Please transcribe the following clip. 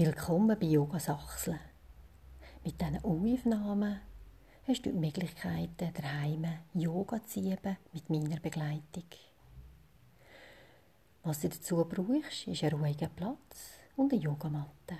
Willkommen bei Yoga Sachsen. Mit diesen Aufnahmen hast du die Möglichkeit, daheim Yoga zu üben mit meiner Begleitung. Was du dazu brauchst, ist ein ruhiger Platz und eine Yogamatte.